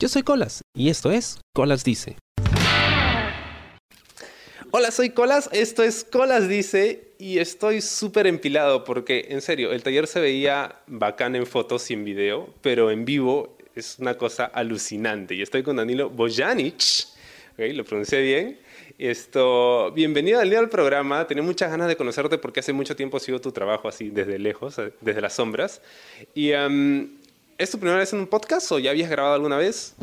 Yo soy Colas y esto es Colas Dice. Hola, soy Colas, esto es Colas Dice y estoy súper empilado porque, en serio, el taller se veía bacán en fotos y en video, pero en vivo es una cosa alucinante. Y estoy con Danilo Bojanic, lo pronuncié bien. Esto, bienvenido al programa. Tenía muchas ganas de conocerte porque hace mucho tiempo sigo tu trabajo así desde lejos, desde las sombras. Y ¿Es tu primera vez en un podcast o ya habías grabado alguna vez?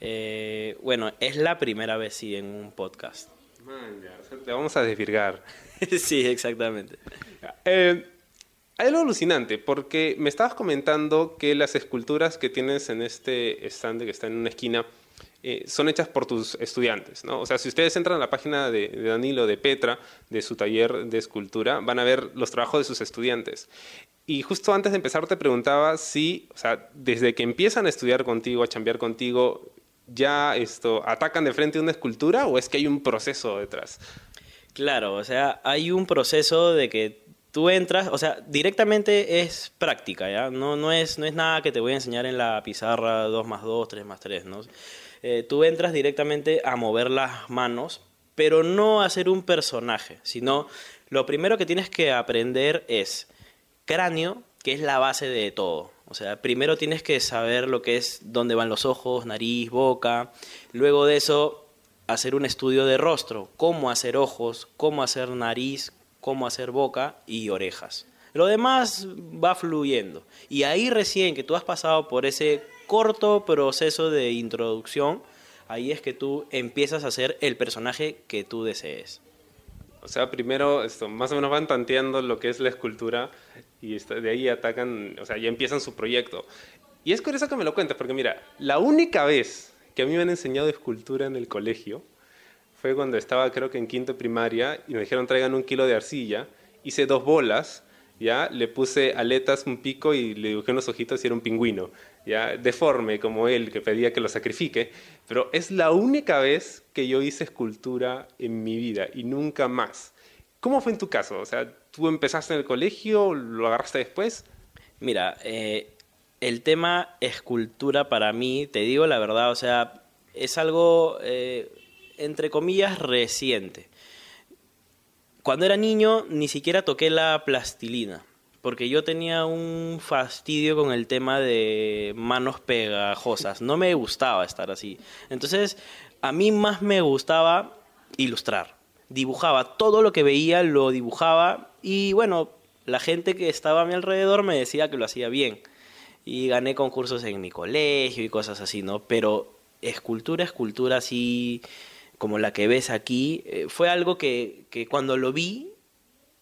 Eh, bueno, es la primera vez sí en un podcast. Man, ya, te vamos a desvirgar. sí, exactamente. Eh, hay algo alucinante, porque me estabas comentando que las esculturas que tienes en este stand que está en una esquina eh, son hechas por tus estudiantes, ¿no? O sea, si ustedes entran a la página de, de, Danilo, de Petra, de su taller de escultura, van a ver los trabajos de sus estudiantes. Y justo antes de empezar te preguntaba si, o sea, desde que empiezan a estudiar contigo, a chambear contigo, ya esto atacan de frente una escultura o es que hay un proceso detrás? Claro, o sea, hay un proceso de que tú entras, o sea, directamente es práctica, ¿ya? No, no, es, no es nada que te voy a enseñar en la pizarra 2 más 2, 3 más 3, ¿no? Eh, tú entras directamente a mover las manos, pero no a ser un personaje, sino lo primero que tienes que aprender es cráneo, que es la base de todo. O sea, primero tienes que saber lo que es dónde van los ojos, nariz, boca. Luego de eso, hacer un estudio de rostro, cómo hacer ojos, cómo hacer nariz, cómo hacer boca y orejas. Lo demás va fluyendo. Y ahí recién que tú has pasado por ese corto proceso de introducción, ahí es que tú empiezas a ser el personaje que tú desees. O sea, primero esto, más o menos van tanteando lo que es la escultura y de ahí atacan, o sea, ya empiezan su proyecto. Y es curioso que me lo cuentes, porque mira, la única vez que a mí me han enseñado escultura en el colegio fue cuando estaba creo que en quinto primaria y me dijeron traigan un kilo de arcilla, hice dos bolas, ya le puse aletas, un pico y le dibujé unos ojitos y era un pingüino, ya deforme como él que pedía que lo sacrifique, pero es la única vez que yo hice escultura en mi vida y nunca más. ¿Cómo fue en tu caso? O sea, ¿tú empezaste en el colegio? ¿Lo agarraste después? Mira, eh, el tema escultura para mí, te digo la verdad, o sea, es algo, eh, entre comillas, reciente. Cuando era niño ni siquiera toqué la plastilina, porque yo tenía un fastidio con el tema de manos pegajosas, no me gustaba estar así. Entonces, a mí más me gustaba ilustrar. Dibujaba todo lo que veía, lo dibujaba y bueno, la gente que estaba a mi alrededor me decía que lo hacía bien. Y gané concursos en mi colegio y cosas así, ¿no? Pero escultura, escultura así como la que ves aquí, eh, fue algo que, que cuando lo vi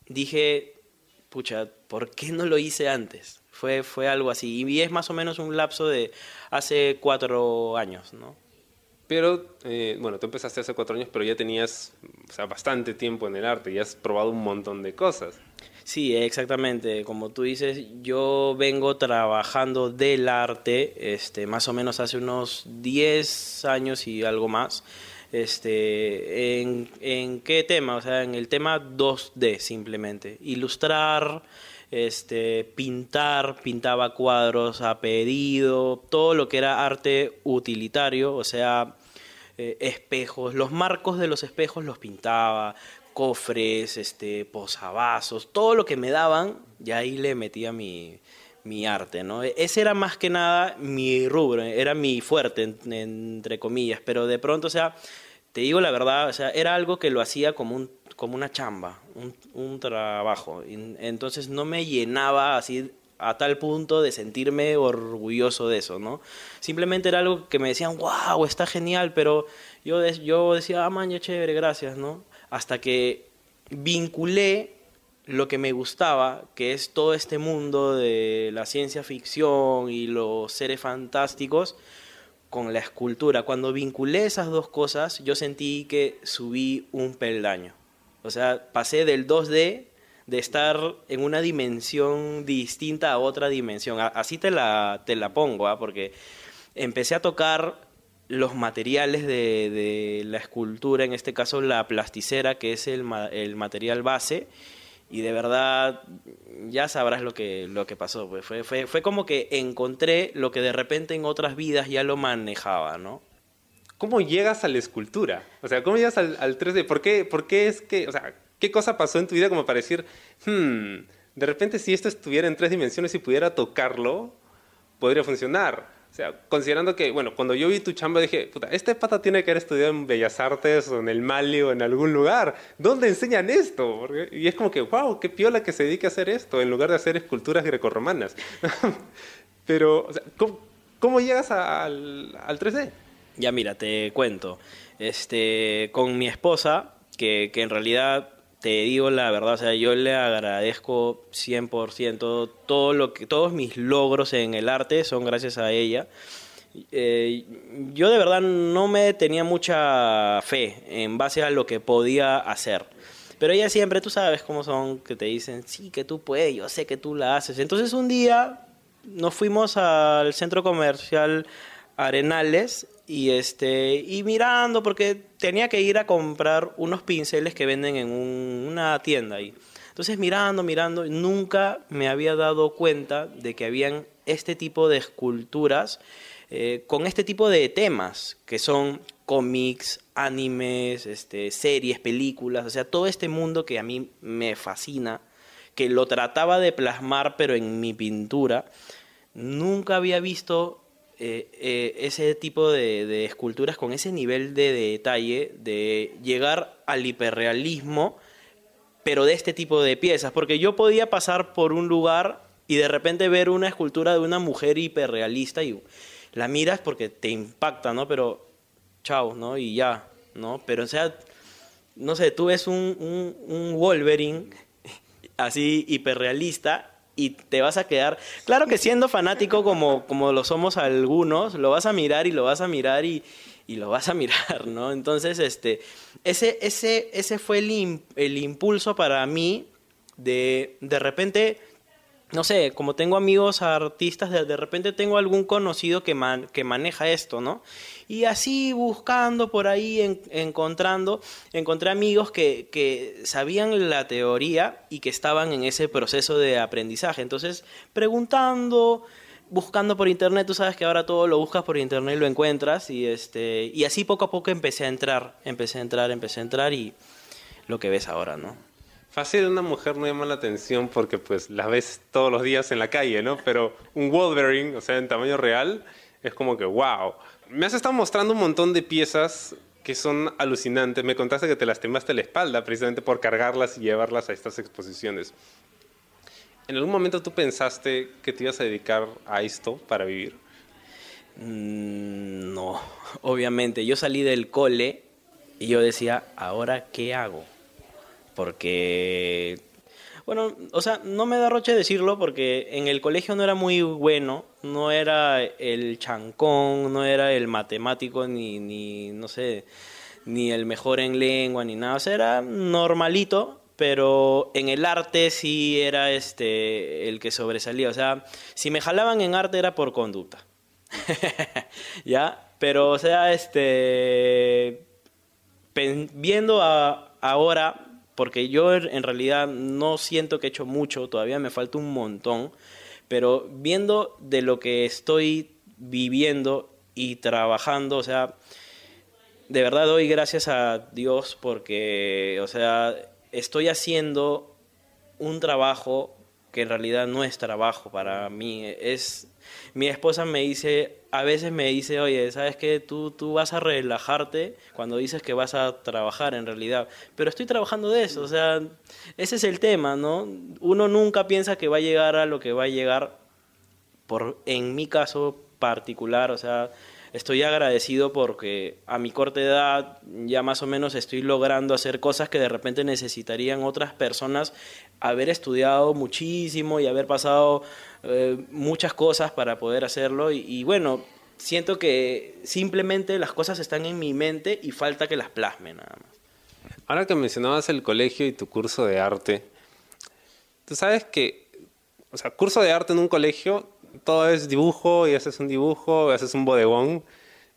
dije, pucha, ¿por qué no lo hice antes? Fue, fue algo así. Y es más o menos un lapso de hace cuatro años, ¿no? Pero, eh, bueno, tú empezaste hace cuatro años, pero ya tenías o sea, bastante tiempo en el arte y has probado un montón de cosas. Sí, exactamente. Como tú dices, yo vengo trabajando del arte este, más o menos hace unos 10 años y algo más. Este, ¿en, ¿En qué tema? O sea, en el tema 2D simplemente. Ilustrar, este, pintar, pintaba cuadros a pedido, todo lo que era arte utilitario, o sea, eh, espejos, los marcos de los espejos los pintaba, cofres, este, posavasos, todo lo que me daban, y ahí le metía mi, mi arte, ¿no? Ese era más que nada mi rubro, era mi fuerte, entre comillas, pero de pronto, o sea, te digo la verdad, o sea, era algo que lo hacía como, un, como una chamba, un, un trabajo, entonces no me llenaba así a tal punto de sentirme orgulloso de eso, ¿no? Simplemente era algo que me decían, wow, está genial, pero yo, yo decía, ah, man, ya chévere, gracias, ¿no? Hasta que vinculé lo que me gustaba, que es todo este mundo de la ciencia ficción y los seres fantásticos, con la escultura. Cuando vinculé esas dos cosas, yo sentí que subí un peldaño. O sea, pasé del 2D de estar en una dimensión distinta a otra dimensión. Así te la, te la pongo, ¿ah? porque empecé a tocar los materiales de, de, la escultura, en este caso la plasticera, que es el, el material base, y de verdad ya sabrás lo que, lo que pasó. Pues fue, fue, fue como que encontré lo que de repente en otras vidas ya lo manejaba, ¿no? ¿Cómo llegas a la escultura? O sea, ¿cómo llegas al, al 3D? ¿Por qué, ¿Por qué es que, o sea, qué cosa pasó en tu vida como para decir, hmm, de repente si esto estuviera en tres dimensiones y pudiera tocarlo, podría funcionar? O sea, considerando que, bueno, cuando yo vi tu chamba dije, puta, este pata tiene que haber estudiado en Bellas Artes o en el Mali o en algún lugar. ¿Dónde enseñan esto? y es como que, wow, qué piola que se dedique a hacer esto en lugar de hacer esculturas grecorromanas. Pero, o sea, ¿cómo, llegas al, al 3D? Ya mira, te cuento. Este, con mi esposa, que, que en realidad te digo la verdad, o sea, yo le agradezco 100% todo lo que, todos mis logros en el arte son gracias a ella. Eh, yo de verdad no me tenía mucha fe en base a lo que podía hacer. Pero ella siempre, tú sabes cómo son, que te dicen, sí, que tú puedes, yo sé que tú la haces. Entonces un día nos fuimos al centro comercial Arenales y este y mirando porque tenía que ir a comprar unos pinceles que venden en una tienda ahí. Entonces mirando, mirando, nunca me había dado cuenta de que habían este tipo de esculturas eh, con este tipo de temas que son cómics, animes, este, series, películas, o sea, todo este mundo que a mí me fascina, que lo trataba de plasmar pero en mi pintura, nunca había visto eh, eh, ese tipo de, esculturas con ese nivel de detalle, de llegar al hiperrealismo, pero de este tipo de piezas. Porque yo podía pasar por un lugar y de repente ver una escultura de una mujer hiperrealista y la miras porque te impacta, ¿no? Pero chao, ¿no? Y ya, ¿no? Pero o sea, no sé, tú ves un, un, un Wolverine así hiperrealista y te vas a quedar. Claro que siendo fanático como, como lo somos algunos, lo vas a mirar y lo vas a mirar y, y lo vas a mirar, ¿no? Entonces, este, ese, ese, ese fue el, el impulso para mí de de repente no sé, como tengo amigos artistas, de, repente tengo algún conocido que, man, que maneja esto, ¿no? Y así buscando por ahí, en, encontrando, encontré amigos que, que sabían la teoría y que estaban en ese proceso de aprendizaje. Entonces, preguntando, buscando por internet, tú sabes que ahora todo lo buscas por internet y lo encuentras y este y así poco a poco empecé a entrar, empecé a entrar, empecé a entrar y lo que ves ahora, ¿no? Fácil una mujer no llama la atención porque pues la ves todos los días en la calle, ¿no? Pero un Wolverine, o sea, en tamaño real, es como que wow. Me has estado mostrando un montón de piezas que son alucinantes. Me contaste que te lastimaste la espalda precisamente por cargarlas y llevarlas a estas exposiciones. ¿En algún momento tú pensaste que te ibas a dedicar a esto para vivir? Mm, no, obviamente. Yo salí del cole y yo decía, ¿ahora qué hago? porque, bueno, o sea, no me da roche decirlo porque en el colegio no era muy bueno, no era el chancón, no era el matemático, ni, ni no sé, ni el mejor en lengua, ni nada, o sea, era normalito, pero en el arte sí era este el que sobresalía. O sea, si me jalaban en arte era por conducta. ¿Ya? Pero, o sea, este. Viendo a, ahora porque yo en realidad no siento que he hecho mucho, todavía me falta un montón, pero viendo de lo que estoy viviendo y trabajando, o sea, de verdad doy gracias a Dios porque, o sea, estoy haciendo un trabajo que en realidad no es trabajo para mí, es mi esposa me dice, a veces me dice, oye, ¿sabes qué? Tú, tú vas a relajarte cuando dices que vas a trabajar en realidad. Pero estoy trabajando de eso, o sea, ese es el tema, ¿no? Uno nunca piensa que va a llegar a lo que va a llegar, por, en mi caso particular, o sea, estoy agradecido porque a mi corta edad ya más o menos estoy logrando hacer cosas que de repente necesitarían otras personas haber estudiado muchísimo y haber pasado eh, muchas cosas para poder hacerlo y, bueno, siento que simplemente las cosas están en mi mente y falta que las plasme nada más. Ahora que mencionabas el colegio y tu curso de arte, tú sabes que, o sea, curso de arte en un colegio todo es dibujo y haces un dibujo, haces un bodegón,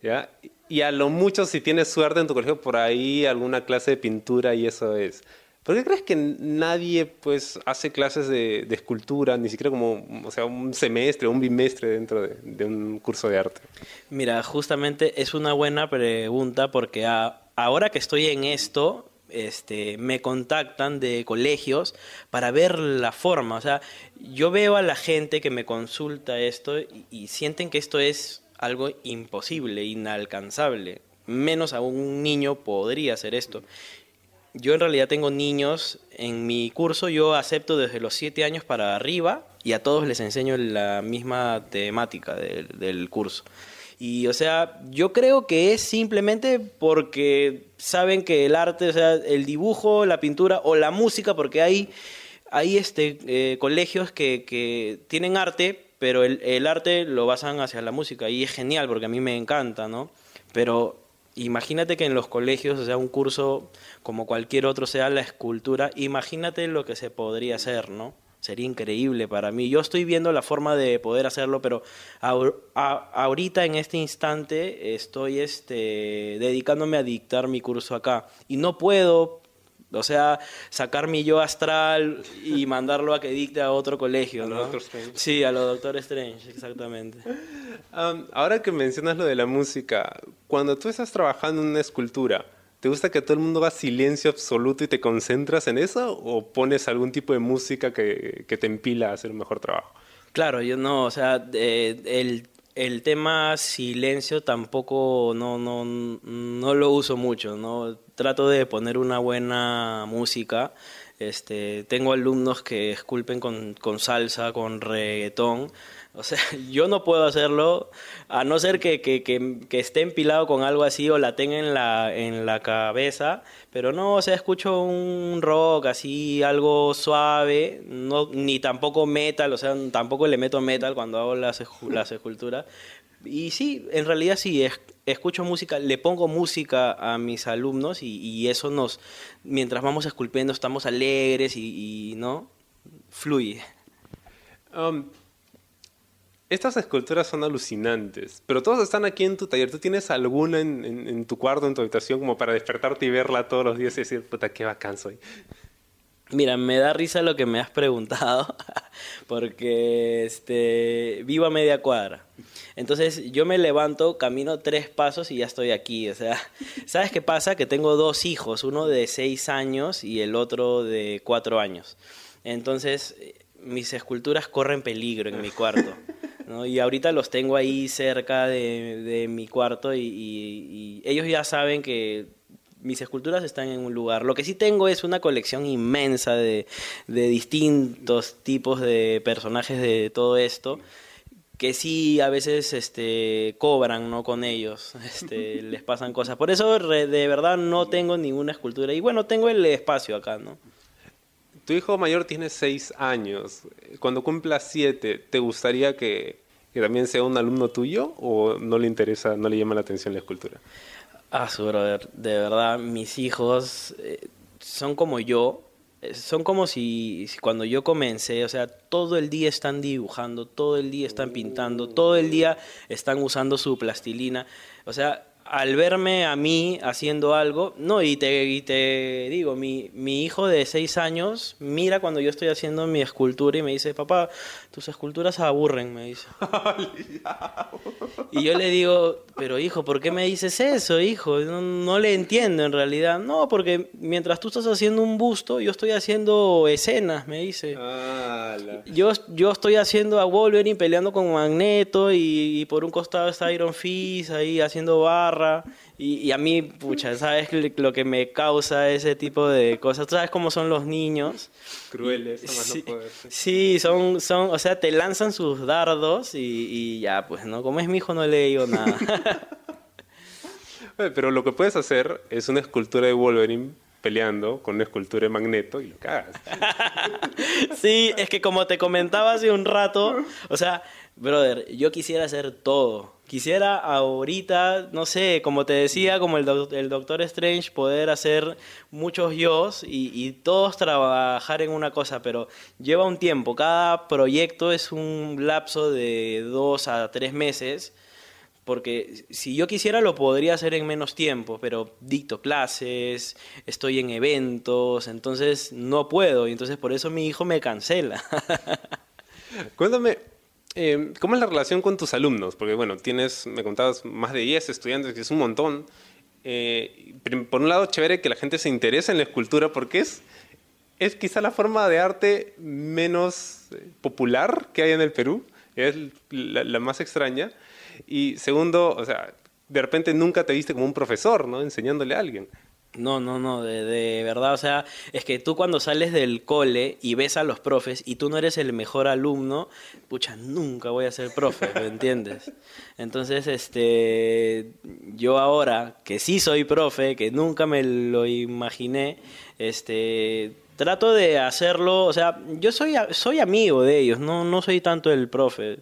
¿ya? Y a lo mucho, si tienes suerte en tu colegio, por ahí alguna clase de pintura y eso es. ¿Por qué crees que nadie pues hace clases de, escultura, ni siquiera como, o sea, un semestre o un bimestre dentro de, un curso de arte? Mira, justamente es una buena pregunta porque ahora que estoy en esto, este, me contactan de colegios para ver la forma. O sea, yo veo a la gente que me consulta esto y sienten que esto es algo imposible, inalcanzable. Menos a un niño podría hacer esto yo en realidad tengo niños en mi curso, yo acepto desde los 7 años para arriba y a todos les enseño la misma temática del, curso. Y o sea, yo creo que es simplemente porque saben que el arte, o sea, el dibujo, la pintura o la música, porque hay, hay este, eh, colegios que, que, tienen arte, pero el, el arte lo basan hacia la música y es genial porque a mí me encanta, ¿no? Pero imagínate que en los colegios, o sea, un curso como cualquier otro sea la escultura, imagínate lo que se podría hacer, ¿no? Sería increíble para mí. Yo estoy viendo la forma de poder hacerlo, pero ahorita en este instante estoy este, dedicándome a dictar mi curso acá y no puedo o sea, sacar mi yo astral y mandarlo a que dicte a otro colegio, ¿no? Sí, a los Doctor Strange, exactamente. ahora que mencionas lo de la música, cuando tú estás trabajando en una escultura, ¿te gusta que todo el mundo va a silencio absoluto y te concentras en eso? ¿O pones algún tipo de música que, que te empila a hacer un mejor trabajo? Claro, yo no, o sea, eh, el el tema silencio tampoco no, no, no lo uso mucho, ¿no? Trato de poner una buena música. Este, tengo alumnos que esculpen con, con salsa, con reggaetón, o sea, yo no puedo hacerlo a no ser que, que, que, esté empilado con algo así o la tenga en la, en la cabeza, pero no, o sea, escucho un rock así, algo suave, no, ni tampoco metal, o sea, tampoco le meto metal cuando hago las, las esculturas. Y sí, en realidad sí, escucho música, le pongo música a mis alumnos y, y eso nos, mientras vamos esculpiendo, estamos alegres y, y ¿no? Fluye. Um, estas esculturas son alucinantes, pero todas están aquí en tu taller. ¿Tú tienes alguna en, tu cuarto, en tu habitación, como para despertarte y verla todos los días y decir, puta, qué bacán soy? Mira, me da risa lo que me has preguntado, porque este, vivo a media cuadra. Entonces yo me levanto, camino tres pasos y ya estoy aquí. O sea, ¿sabes qué pasa? Que tengo dos hijos, uno de seis años y el otro de cuatro años. Entonces mis esculturas corren peligro en mi cuarto. Y ahorita los tengo ahí cerca de, mi cuarto y, ellos ya saben que mis esculturas están en un lugar. Lo que sí tengo es una colección inmensa de, distintos tipos de personajes de todo esto que sí a veces este cobran no con ellos este, les pasan cosas por eso de verdad no tengo ninguna escultura y bueno tengo el espacio acá no tu hijo mayor tiene seis años. Cuando cumpla siete, ¿te gustaría que, también sea un alumno tuyo o no le interesa, no le llama la atención la escultura? Ah, su brother, de verdad, mis hijos eh, son como yo. Eh, son como si, cuando yo comencé, o sea, todo el día están dibujando, todo el día están pintando, todo el día están usando su plastilina. O sea, al verme a mí haciendo algo, no, y te, y te digo, mi, mi hijo de seis años mira cuando yo estoy haciendo mi escultura y me dice, papá, tus esculturas aburren, me dice. y yo le digo, pero hijo, ¿por qué me dices eso, hijo? No, le entiendo en realidad. No, porque mientras tú estás haciendo un busto, yo estoy haciendo escenas, me dice. yo, yo estoy haciendo a Wolverine peleando con Magneto y, por un costado está Iron Fist ahí haciendo barra. Y, a mí, pucha, ¿sabes lo que me causa ese tipo de cosas? ¿Tú sabes cómo son los niños? Crueles, sí, no sí, son, son, o sea, te lanzan sus dardos y, ya, pues, ¿no? Como es mi hijo, no le digo nada. Pero lo que puedes hacer es una escultura de Wolverine peleando con una escultura de Magneto y lo cagas. sí, es que como te comentaba hace un rato, o sea, brother, yo quisiera hacer todo. Quisiera ahorita, no sé, como te decía, como el, el Doctor Strange, poder hacer muchos yo y, y, todos trabajar en una cosa, pero lleva un tiempo. Cada proyecto es un lapso de dos a tres meses porque si yo quisiera lo podría hacer en menos tiempo, pero dicto clases, estoy en eventos, entonces no puedo, y entonces por eso mi hijo me cancela. Cuéntame, eh, ¿cómo es la relación con tus alumnos? Porque bueno, tienes, me contabas, más de 10 estudiantes, que es un montón. Eh, por un lado, chévere que la gente se interese en la escultura porque es, es quizá la forma de arte menos eh, popular que hay en el Perú, es la, la más extraña. Y segundo, o sea, de repente nunca te viste como un profesor, ¿no? Enseñándole a alguien. No, no, no, de, verdad, o sea, es que tú cuando sales del cole y ves a los profes y tú no eres el mejor alumno, pucha, nunca voy a ser profe, ¿me entiendes? Entonces, este, yo ahora que sí soy profe, que nunca me lo imaginé, este, trato de hacerlo, o sea, yo soy, soy amigo de ellos, no, no soy tanto el profe,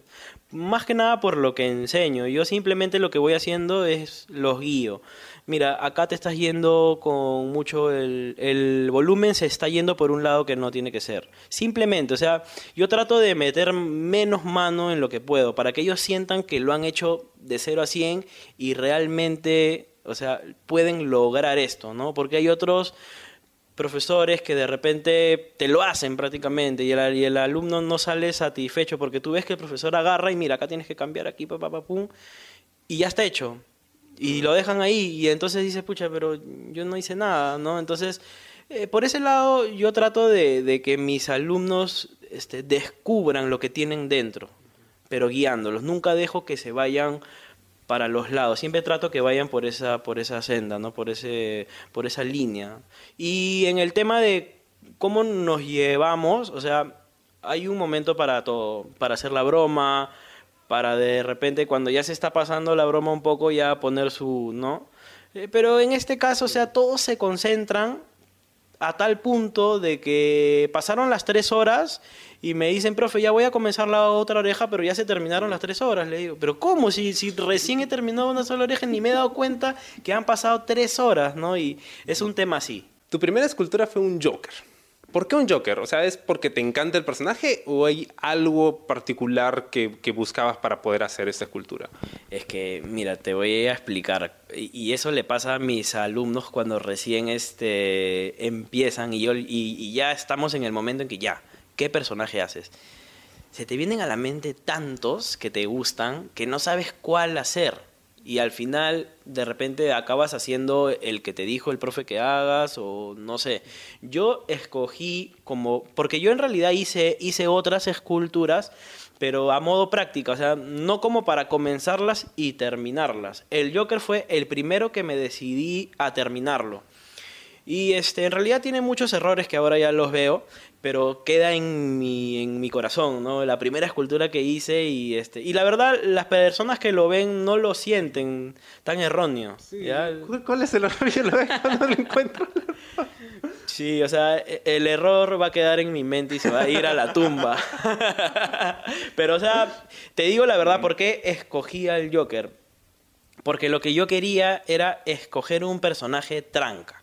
más que nada por lo que enseño. Yo simplemente lo que voy haciendo es los guío. Mira, acá te estás yendo con mucho el, el, volumen se está yendo por un lado que no tiene que ser. Simplemente, o sea, yo trato de meter menos mano en lo que puedo para que ellos sientan que lo han hecho de 0 a 100 y realmente, o sea, pueden lograr esto, ¿no? Porque hay otros profesores que de repente te lo hacen prácticamente y el, alumno no sale satisfecho porque tú ves que el profesor agarra y mira, acá tienes que cambiar aquí, pa, pa, pa, pum, y ya está hecho. Y lo dejan ahí y entonces dices, pucha, pero yo no hice nada, ¿no? Entonces, eh, por ese lado yo trato de, de que mis alumnos este, descubran lo que tienen dentro, pero guiándolos. Nunca dejo que se vayan para los lados. Siempre trato que vayan por esa, por esa senda, ¿no? por, ese, por esa línea. Y en el tema de cómo nos llevamos, o sea, hay un momento para todo, para hacer la broma, para de repente cuando ya se está pasando la broma un poco ya poner su, ¿no? Eh, pero en este caso, o sea, todos se concentran a tal punto de que pasaron las tres horas y me dicen, profe, ya voy a comenzar la otra oreja, pero ya se terminaron las tres horas. Le digo, pero ¿cómo? Si, si recién he terminado una sola oreja, ni me he dado cuenta que han pasado tres horas, ¿no? Y es un tema así. Tu primera escultura fue un Joker. ¿Por qué un Joker? O sea, ¿es porque te encanta el personaje o hay algo particular que, que, buscabas para poder hacer esta escultura? Es que, mira, te voy a explicar. Y eso le pasa a mis alumnos cuando recién este, empiezan y, yo, y, y ya estamos en el momento en que ya, ¿qué personaje haces? Se te vienen a la mente tantos que te gustan que no sabes cuál hacer y al final de repente acabas haciendo el que te dijo el profe que hagas o no sé. Yo escogí como porque yo en realidad hice hice otras esculturas, pero a modo práctica, o sea, no como para comenzarlas y terminarlas. El Joker fue el primero que me decidí a terminarlo. Y este, en realidad tiene muchos errores que ahora ya los veo, pero queda en mi, en mi corazón, ¿no? La primera escultura que hice y este y la verdad las personas que lo ven no lo sienten tan erróneo. Sí. ¿Cuál es el error? Yo lo veo cuando lo encuentro. Sí, o sea, el error va a quedar en mi mente y se va a ir a la tumba. Pero, o sea, te digo la verdad, ¿por qué escogí al Joker? Porque lo que yo quería era escoger un personaje tranca.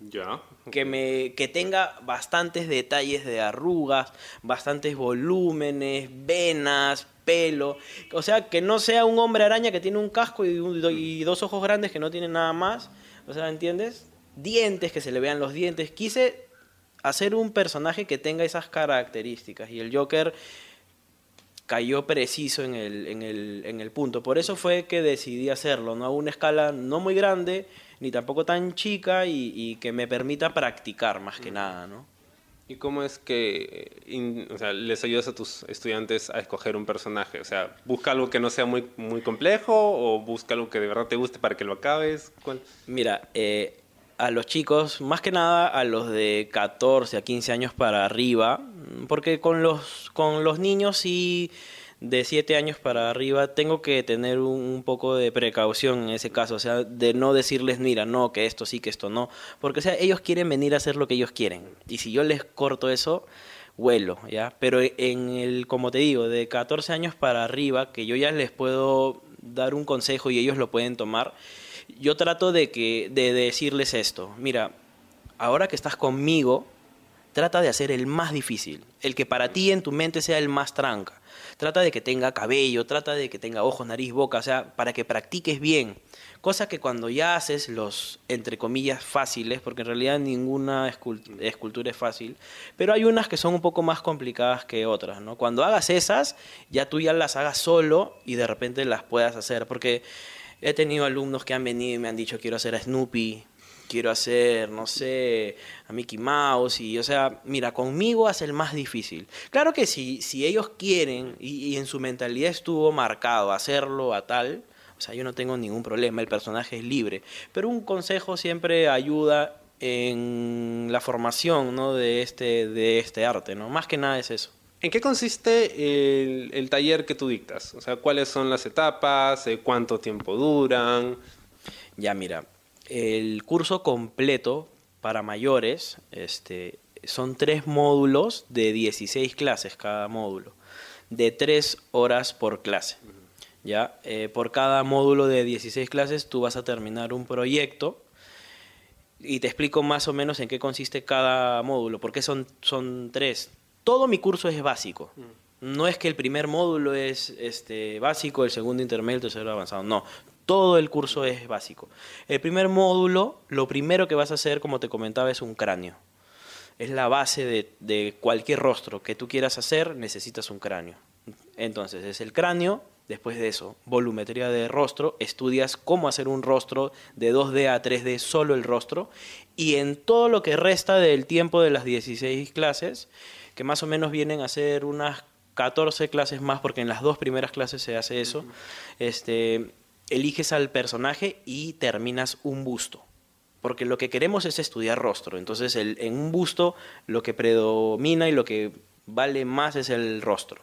Ya. Que, me, que tenga bastantes detalles de arrugas, bastantes volúmenes, venas, pelo. O sea, que no sea un hombre araña que tiene un casco y, y dos ojos grandes que no tiene nada más. O sea, ¿entiendes? Dientes, que se le vean los dientes. Quise hacer un personaje que tenga esas características. Y el Joker cayó preciso en el, en el, en el punto. Por eso fue que decidí hacerlo, ¿no? A una escala no muy grande ni tampoco tan chica y, y, que me permita practicar más que nada, ¿no? ¿Y cómo es que in, o sea, les ayudas a tus estudiantes a escoger un personaje? O sea, ¿busca algo que no sea muy, muy complejo o busca algo que de verdad te guste para que lo acabes? ¿Cuál? Mira, eh, a los chicos, más que nada a los de 14 a 15 años para arriba, porque con los, con los niños sí... Y de 7 años para arriba, tengo que tener un, poco de precaución en ese caso, o sea, de no decirles, mira, no, que esto sí, que esto no, porque sea, ellos quieren venir a hacer lo que ellos quieren, y si yo les corto eso, vuelo, ¿ya? Pero en el, como te digo, de 14 años para arriba, que yo ya les puedo dar un consejo y ellos lo pueden tomar, yo trato de, que, de decirles esto, mira, ahora que estás conmigo, trata de hacer el más difícil, el que para ti en tu mente sea el más tranca trata de que tenga cabello, trata de que tenga ojos, nariz, boca, o sea, para que practiques bien. Cosa que cuando ya haces los, entre comillas, fáciles, porque en realidad ninguna escultura es fácil, pero hay unas que son un poco más complicadas que otras, ¿no? Cuando hagas esas, ya tú ya las hagas solo y de repente las puedas hacer, porque he tenido alumnos que han venido y me han dicho quiero hacer a Snoopy, quiero hacer, no sé, a Mickey Mouse, y o sea, mira, conmigo hace el más difícil. Claro que si, si ellos quieren y, y en su mentalidad estuvo marcado hacerlo a tal, o sea, yo no tengo ningún problema, el personaje es libre. Pero un consejo siempre ayuda en la formación ¿no? de, este, de este arte, ¿no? Más que nada es eso. ¿En qué consiste el, taller que tú dictas? O sea, ¿cuáles son las etapas? Eh, ¿Cuánto tiempo duran? Ya, mira, el curso completo para mayores este, son tres módulos de 16 clases cada módulo, de tres horas por clase. ¿ya? Eh, por cada módulo de 16 clases tú vas a terminar un proyecto y te explico más o menos en qué consiste cada módulo, porque son, son tres. Todo mi curso es básico. Mm. No es que el primer módulo es este, básico, el segundo intermedio, el tercero avanzado. No, todo el curso es básico. El primer módulo, lo primero que vas a hacer, como te comentaba, es un cráneo. Es la base de, de cualquier rostro que tú quieras hacer, necesitas un cráneo. Entonces, es el cráneo, Después de eso, volumetría de rostro, estudias cómo hacer un rostro de 2D a 3D, solo el rostro, y en todo lo que resta del tiempo de las 16 clases, que más o menos vienen a ser unas 14 clases más, porque en las dos primeras clases se hace eso, este, eliges al personaje y terminas un busto. Porque lo que queremos es estudiar rostro. Entonces, en un busto lo que predomina y lo que vale más es el rostro.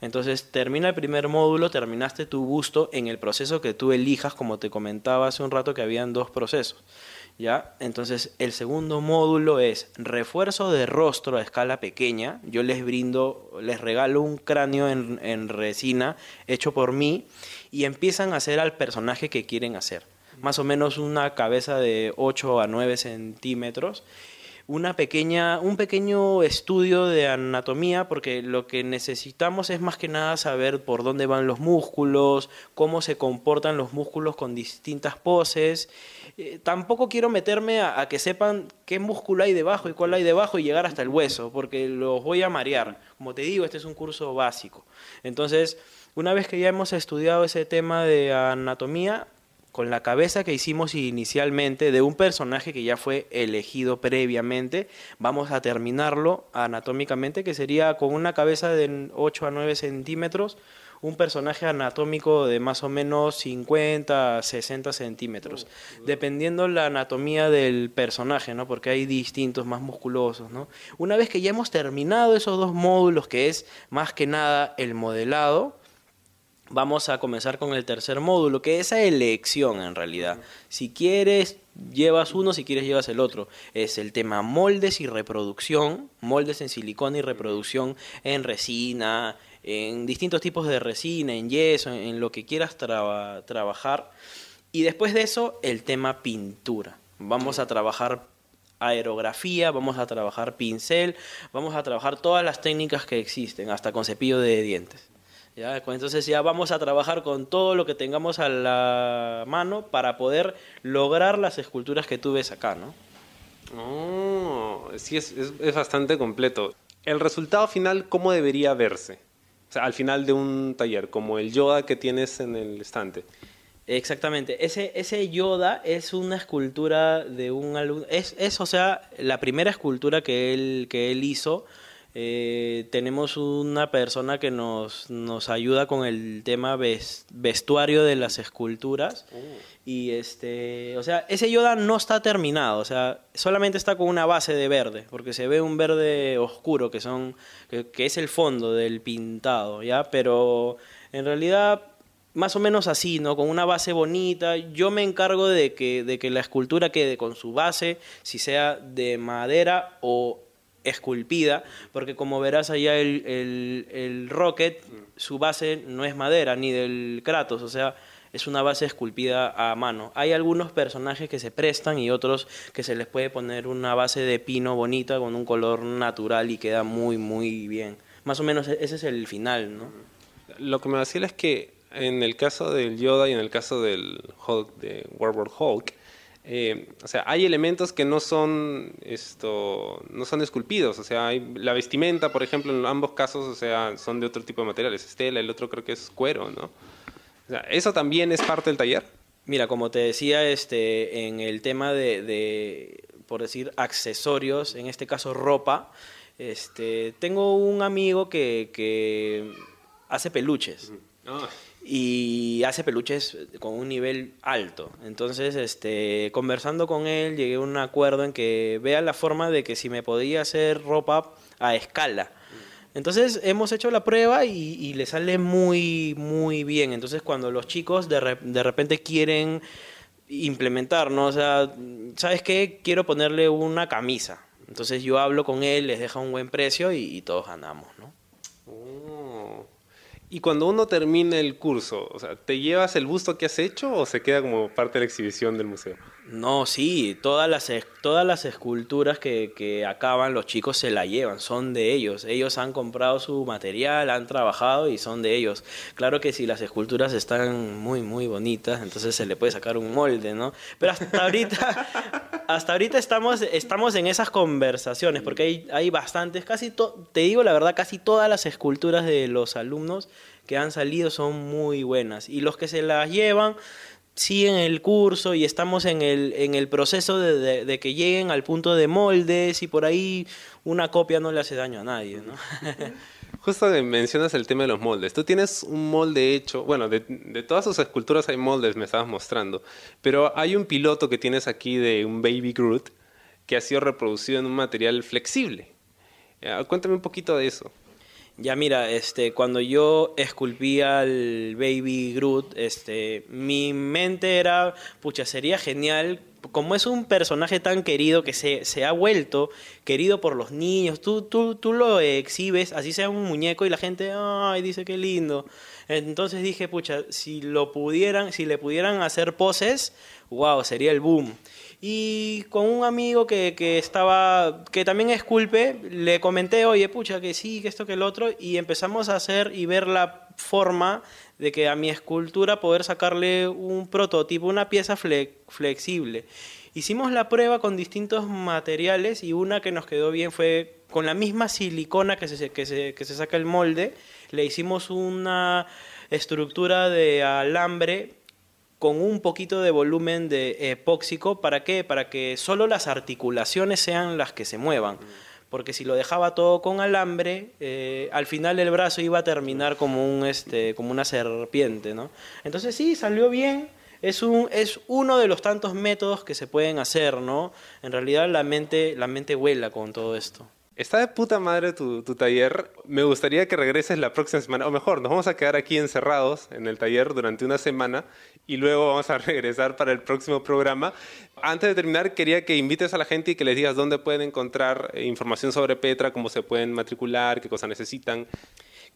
Entonces termina el primer módulo, terminaste tu busto en el proceso que tú elijas, como te comentaba hace un rato que habían dos procesos. ¿Ya? Entonces, el segundo módulo es refuerzo de rostro a escala pequeña. Yo les brindo, les regalo un cráneo en, en, resina hecho por mí y empiezan a hacer al personaje que quieren hacer. Más o menos una cabeza de 8 a 9 centímetros una pequeña, un pequeño estudio de anatomía, porque lo que necesitamos es más que nada saber por dónde van los músculos, cómo se comportan los músculos con distintas poses. Eh, tampoco quiero meterme a, a, que sepan qué músculo hay debajo y cuál hay debajo y llegar hasta el hueso, porque los voy a marear. Como te digo, este es un curso básico. Entonces, una vez que ya hemos estudiado ese tema de anatomía, con la cabeza que hicimos inicialmente de un personaje que ya fue elegido previamente, vamos a terminarlo anatómicamente, que sería con una cabeza de 8 a 9 centímetros, un personaje anatómico de más o menos 50 a 60 centímetros, dependiendo la anatomía del personaje, ¿no? porque hay distintos más musculosos. ¿no? Una vez que ya hemos terminado esos dos módulos, que es más que nada el modelado, vamos a comenzar con el tercer módulo, que es esa elección en realidad. Si quieres, llevas uno, si quieres, llevas el otro. Es el tema moldes y reproducción, moldes en silicona y reproducción en resina, en distintos tipos de resina, en yeso, en, lo que quieras trabajar. Y después de eso, el tema pintura. Vamos a trabajar aerografía, vamos a trabajar pincel, vamos a trabajar todas las técnicas que existen, hasta con cepillo de dientes. Entonces ya vamos a trabajar con todo lo que tengamos a la mano para poder lograr las esculturas que tú ves acá, ¿no? Oh, sí, es, es, bastante completo. El resultado final, ¿cómo debería verse? O sea, al final de un taller, como el Yoda que tienes en el estante. Exactamente. Ese, ese Yoda es una escultura de un alumno. Es, es, o sea, la primera escultura que él, que él hizo eh, tenemos una persona que nos, nos ayuda con el tema vestuario de las esculturas. Oh. Y este, o sea, ese Yoda no está terminado, o sea, solamente está con una base de verde, porque se ve un verde oscuro que son que, es el fondo del pintado, ¿ya? Pero en realidad más o menos así, ¿no? Con una base bonita. Yo me encargo de que, de que la escultura quede con su base, si sea de madera o esculpida, porque como verás allá el, el, Rocket, su base no es madera, ni del Kratos, o sea, es una base esculpida a mano. Hay algunos personajes que se prestan y otros que se les puede poner una base de pino bonita con un color natural y queda muy, muy bien. Más o menos e-, ese es el final, ¿no? lo que me vacila es que en el caso del Yoda y en el caso del Hulk, de World Hulk, eh, o sea, hay elementos que no son esto, no son esculpidos. O sea, hay la vestimenta, por ejemplo, en ambos casos, o sea, son de otro tipo de materiales. Estela, el otro creo que es cuero, ¿no? O sea, ¿eso también es parte del taller? Mira, como te decía, este, en el tema de, de por decir, accesorios, en este caso ropa, este, tengo un amigo que, que hace peluches. Ah. Y hace peluches con un nivel alto. Entonces, este, conversando con él, llegué a un acuerdo en que vea la forma de que si me podía hacer ropa a escala. Entonces hemos hecho la prueba y, le sale muy, muy bien. Entonces cuando los chicos de, de repente quieren implementar, ¿no? O sea, ¿sabes qué? Quiero ponerle una camisa. Entonces yo hablo con él, les deja un buen precio y, todos ganamos, ¿no? Oh. Y cuando uno termina el curso, o sea, ¿te llevas el busto que has hecho o se queda como parte de la exhibición del museo? No, sí, todas las, todas las esculturas que, que, acaban los chicos se la llevan, son de ellos. Ellos han comprado su material, han trabajado y son de ellos. Claro que si las esculturas están muy, muy bonitas, entonces se le puede sacar un molde, ¿no? Pero hasta ahorita, hasta ahorita estamos, estamos en esas conversaciones, porque hay, hay bastantes, casi, te digo la verdad, casi todas las esculturas de los alumnos que han salido son muy buenas. Y los que se las llevan siguen el curso y estamos en el, en el proceso de, que lleguen al punto de moldes y por ahí una copia no le hace daño a nadie, ¿no? Justo mencionas el tema de los moldes. Tú tienes un molde hecho, bueno, de, de, todas sus esculturas hay moldes, me estabas mostrando, pero hay un piloto que tienes aquí de un Baby Groot que ha sido reproducido en un material flexible. Eh, cuéntame un poquito de eso. Ya mira, este, cuando yo esculpía al Baby Groot, este, mi mente era, pucha, sería genial, como es un personaje tan querido que se, se ha vuelto querido por los niños, tú, tú, tú lo exhibes, así sea un muñeco y la gente, ay, dice qué lindo. Entonces dije, pucha, si lo pudieran, si le pudieran hacer poses, wow, sería el boom. Y con un amigo que, que estaba, que también esculpe, le comenté, oye, pucha, que sí, que esto, que el otro, y empezamos a hacer y ver la forma de que a mi escultura poder sacarle un prototipo, una pieza flexible. Hicimos la prueba con distintos materiales y una que nos quedó bien fue con la misma silicona que se, que se, que se saca el molde, le hicimos una estructura de alambre con un poquito de volumen de epóxico. ¿Para qué? Para que solo las articulaciones sean las que se muevan. Porque si lo dejaba todo con alambre, eh, al final el brazo iba a terminar como, un, este, como una serpiente. ¿no? Entonces sí, salió bien. Es, un, es uno de los tantos métodos que se pueden hacer, ¿no? En realidad la mente, la mente vuela con todo esto. Está de puta madre tu, taller. Me gustaría que regreses la próxima semana, o mejor, nos vamos a quedar aquí encerrados en el taller durante una semana y luego vamos a regresar para el próximo programa. Antes de terminar, quería que invites a la gente y que les digas dónde pueden encontrar eh, información sobre Petra, cómo se pueden matricular, qué cosas necesitan.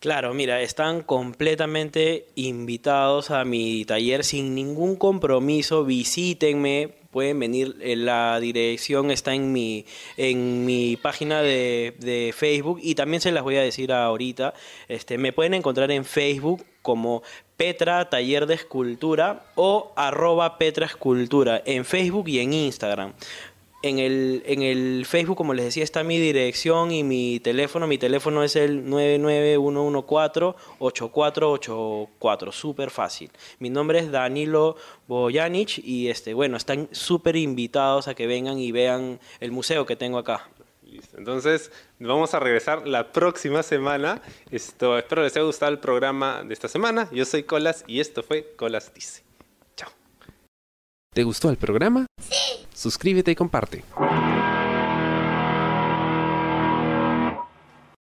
Claro, mira, están completamente invitados a mi taller sin ningún compromiso. Visítenme, pueden venir, eh, la dirección está en mi, en mi página de, de, Facebook y también se las voy a decir ahorita. Este, me pueden encontrar en Facebook como Petra Taller de Escultura o arroba Petra Escultura en Facebook y en Instagram. En el, en el Facebook, como les decía, está mi dirección y mi teléfono. Mi teléfono es el 99114-8484. Súper fácil. Mi nombre es Danilo Bojanich y este, bueno, están súper invitados a que vengan y vean el museo que tengo acá. Listo. Entonces, vamos a regresar la próxima semana. Esto, espero les haya gustado el programa de esta semana. Yo soy Colas y esto fue Colas Dice. Chao. ¿Te gustó el programa? Sí suscríbete y comparte.